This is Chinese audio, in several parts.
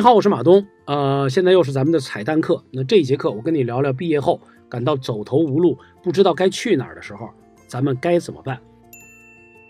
你好，我是马东。呃，现在又是咱们的彩蛋课。那这一节课，我跟你聊聊毕业后感到走投无路、不知道该去哪儿的时候，咱们该怎么办？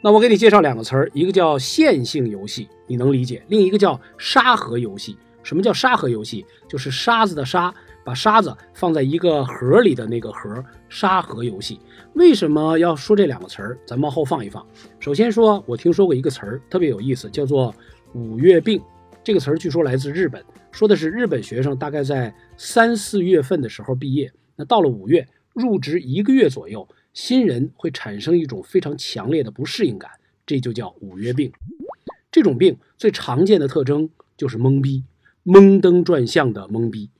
那我给你介绍两个词儿，一个叫线性游戏，你能理解；另一个叫沙盒游戏。什么叫沙盒游戏？就是沙子的沙，把沙子放在一个盒里的那个盒。沙盒游戏为什么要说这两个词儿？咱往后放一放。首先说，我听说过一个词儿，特别有意思，叫做五月病。这个词儿据说来自日本，说的是日本学生大概在三四月份的时候毕业，那到了五月入职一个月左右，新人会产生一种非常强烈的不适应感，这就叫五月病。这种病最常见的特征就是懵逼、懵登转向的懵逼。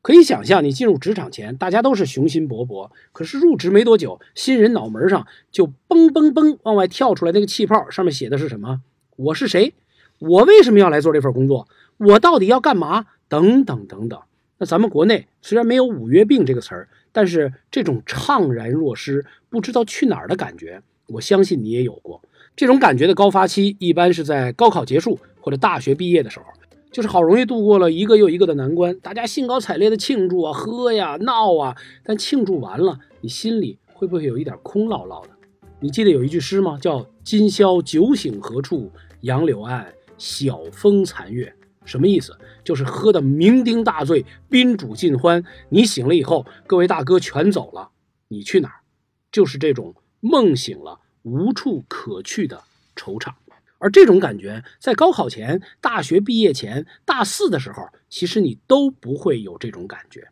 可以想象，你进入职场前，大家都是雄心勃勃，可是入职没多久，新人脑门上就嘣嘣嘣往外跳出来那个气泡，上面写的是什么？我是谁？我为什么要来做这份工作？我到底要干嘛？等等等等。那咱们国内虽然没有“五月病”这个词儿，但是这种怅然若失、不知道去哪儿的感觉，我相信你也有过。这种感觉的高发期一般是在高考结束或者大学毕业的时候，就是好容易度过了一个又一个的难关，大家兴高采烈的庆祝啊、喝呀、闹啊。但庆祝完了，你心里会不会有一点空落落的？你记得有一句诗吗？叫“今宵酒醒何处？杨柳岸。”晓风残月什么意思？就是喝得酩酊大醉，宾主尽欢。你醒了以后，各位大哥全走了，你去哪儿？就是这种梦醒了无处可去的惆怅。而这种感觉，在高考前、大学毕业前、大四的时候，其实你都不会有这种感觉。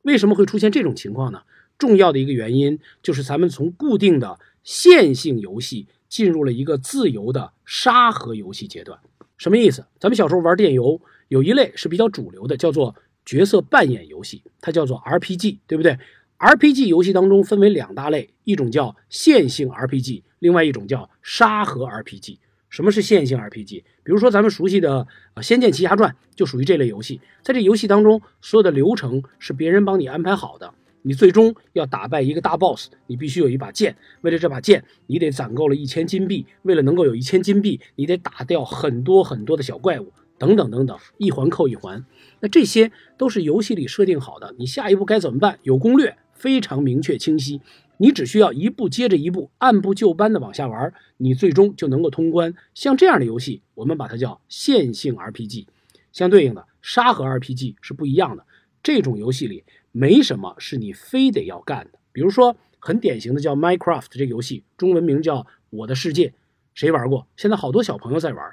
为什么会出现这种情况呢？重要的一个原因就是咱们从固定的线性游戏进入了一个自由的沙盒游戏阶段。什么意思？咱们小时候玩电游，有一类是比较主流的，叫做角色扮演游戏，它叫做 RPG，对不对？RPG 游戏当中分为两大类，一种叫线性 RPG，另外一种叫沙盒 RPG。什么是线性 RPG？比如说咱们熟悉的《仙剑奇侠传》就属于这类游戏，在这游戏当中，所有的流程是别人帮你安排好的。你最终要打败一个大 boss，你必须有一把剑。为了这把剑，你得攒够了一千金币。为了能够有一千金币，你得打掉很多很多的小怪物，等等等等，一环扣一环。那这些都是游戏里设定好的，你下一步该怎么办？有攻略，非常明确清晰。你只需要一步接着一步，按部就班的往下玩，你最终就能够通关。像这样的游戏，我们把它叫线性 RPG。相对应的，沙盒 RPG 是不一样的。这种游戏里。没什么是你非得要干的，比如说很典型的叫 Minecraft 这个游戏，中文名叫《我的世界》，谁玩过？现在好多小朋友在玩。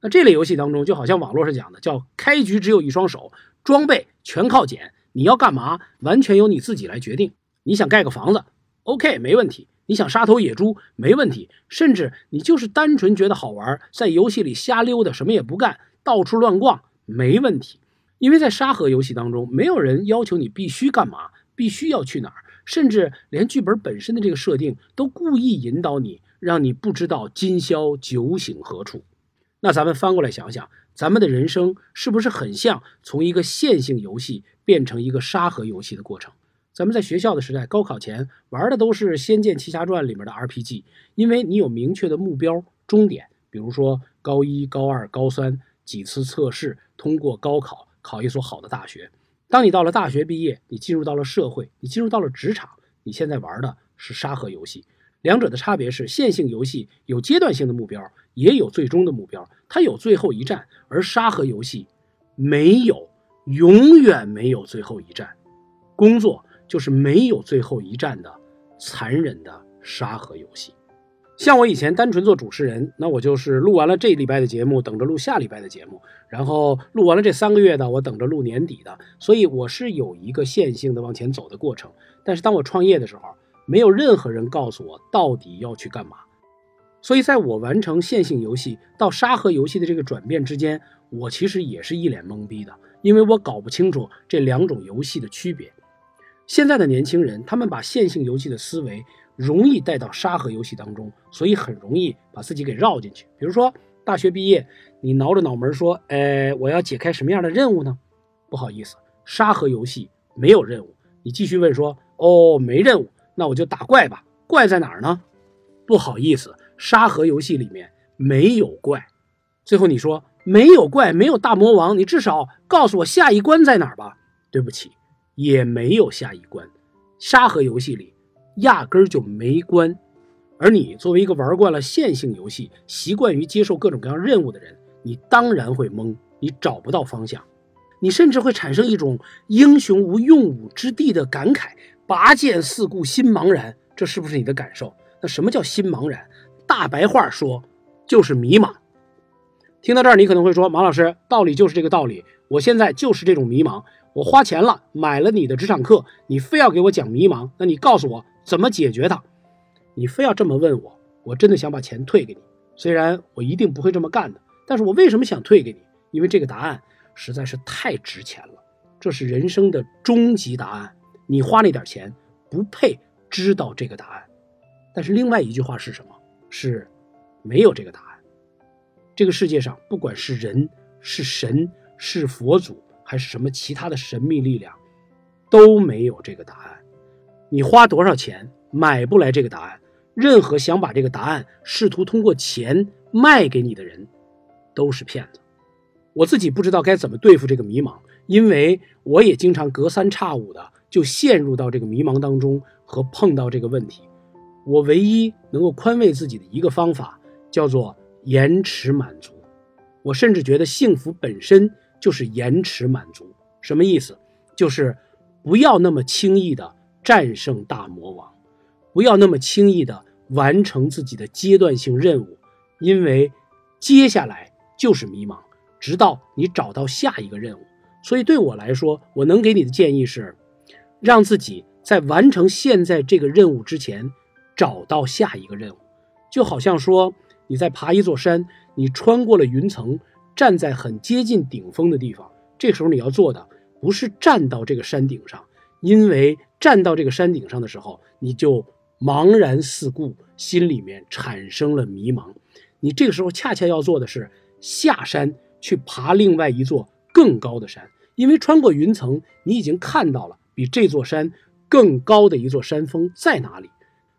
那这类游戏当中，就好像网络上讲的，叫开局只有一双手，装备全靠捡，你要干嘛，完全由你自己来决定。你想盖个房子，OK，没问题；你想杀头野猪，没问题；甚至你就是单纯觉得好玩，在游戏里瞎溜达，什么也不干，到处乱逛，没问题。因为在沙盒游戏当中，没有人要求你必须干嘛，必须要去哪儿，甚至连剧本本身的这个设定都故意引导你，让你不知道今宵酒醒何处。那咱们翻过来想想，咱们的人生是不是很像从一个线性游戏变成一个沙盒游戏的过程？咱们在学校的时代，高考前玩的都是《仙剑奇侠传》里面的 RPG，因为你有明确的目标终点，比如说高一、高二、高三几次测试，通过高考。考一所好的大学。当你到了大学毕业，你进入到了社会，你进入到了职场，你现在玩的是沙盒游戏。两者的差别是，线性游戏有阶段性的目标，也有最终的目标，它有最后一战；而沙盒游戏没有，永远没有最后一战。工作就是没有最后一战的残忍的沙盒游戏。像我以前单纯做主持人，那我就是录完了这礼拜的节目，等着录下礼拜的节目，然后录完了这三个月的，我等着录年底的。所以我是有一个线性的往前走的过程。但是当我创业的时候，没有任何人告诉我到底要去干嘛。所以在我完成线性游戏到沙盒游戏的这个转变之间，我其实也是一脸懵逼的，因为我搞不清楚这两种游戏的区别。现在的年轻人，他们把线性游戏的思维。容易带到沙盒游戏当中，所以很容易把自己给绕进去。比如说，大学毕业，你挠着脑门说：“哎，我要解开什么样的任务呢？”不好意思，沙盒游戏没有任务。你继续问说：“哦，没任务，那我就打怪吧。怪在哪儿呢？”不好意思，沙盒游戏里面没有怪。最后你说：“没有怪，没有大魔王，你至少告诉我下一关在哪儿吧。对不起，也没有下一关。沙盒游戏里压根儿就没关。而你作为一个玩惯了线性游戏、习惯于接受各种各样任务的人，你当然会懵，你找不到方向，你甚至会产生一种英雄无用武之地的感慨，拔剑四顾心茫然。这是不是你的感受？那什么叫心茫然？大白话说，就是迷茫。听到这儿，你可能会说，马老师，道理就是这个道理。我现在就是这种迷茫，我花钱了，买了你的职场课，你非要给我讲迷茫，那你告诉我怎么解决它？你非要这么问我，我真的想把钱退给你。虽然我一定不会这么干的，但是我为什么想退给你？因为这个答案实在是太值钱了，这是人生的终极答案。你花那点钱不配知道这个答案。但是另外一句话是什么？是没有这个答案。这个世界上，不管是人、是神、是佛祖，还是什么其他的神秘力量，都没有这个答案。你花多少钱？买不来这个答案。任何想把这个答案试图通过钱卖给你的人，都是骗子。我自己不知道该怎么对付这个迷茫，因为我也经常隔三差五的就陷入到这个迷茫当中和碰到这个问题。我唯一能够宽慰自己的一个方法，叫做延迟满足。我甚至觉得幸福本身就是延迟满足。什么意思？就是不要那么轻易的战胜大魔王。不要那么轻易的完成自己的阶段性任务，因为接下来就是迷茫，直到你找到下一个任务。所以对我来说，我能给你的建议是，让自己在完成现在这个任务之前，找到下一个任务。就好像说你在爬一座山，你穿过了云层，站在很接近顶峰的地方，这时候你要做的不是站到这个山顶上，因为站到这个山顶上的时候，你就。茫然四顾，心里面产生了迷茫。你这个时候恰恰要做的是下山去爬另外一座更高的山，因为穿过云层，你已经看到了比这座山更高的一座山峰在哪里。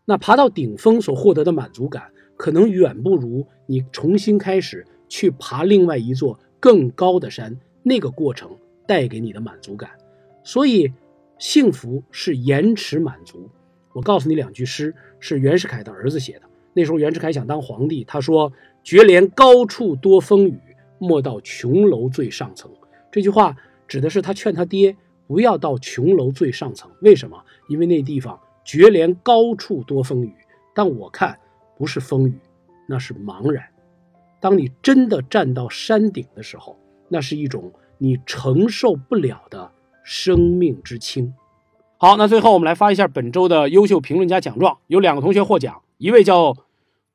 那爬到顶峰所获得的满足感，可能远不如你重新开始去爬另外一座更高的山那个过程带给你的满足感。所以，幸福是延迟满足。我告诉你两句诗，是袁世凯的儿子写的。那时候袁世凯想当皇帝，他说：“绝怜高处多风雨，莫到琼楼最上层。”这句话指的是他劝他爹不要到琼楼最上层。为什么？因为那地方绝怜高处多风雨。但我看不是风雨，那是茫然。当你真的站到山顶的时候，那是一种你承受不了的生命之轻。好，那最后我们来发一下本周的优秀评论家奖状，有两个同学获奖，一位叫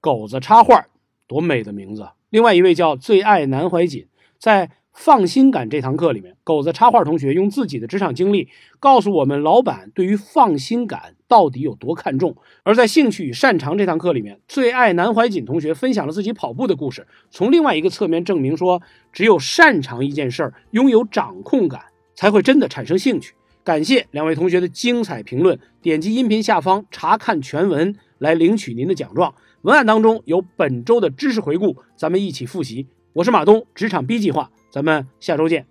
狗子插画，多美的名字；另外一位叫最爱南怀瑾。在放心感这堂课里面，狗子插画同学用自己的职场经历告诉我们，老板对于放心感到底有多看重；而在兴趣与擅长这堂课里面，最爱南怀瑾同学分享了自己跑步的故事，从另外一个侧面证明说，只有擅长一件事儿，拥有掌控感，才会真的产生兴趣。感谢两位同学的精彩评论，点击音频下方查看全文来领取您的奖状。文案当中有本周的知识回顾，咱们一起复习。我是马东，职场 B 计划，咱们下周见。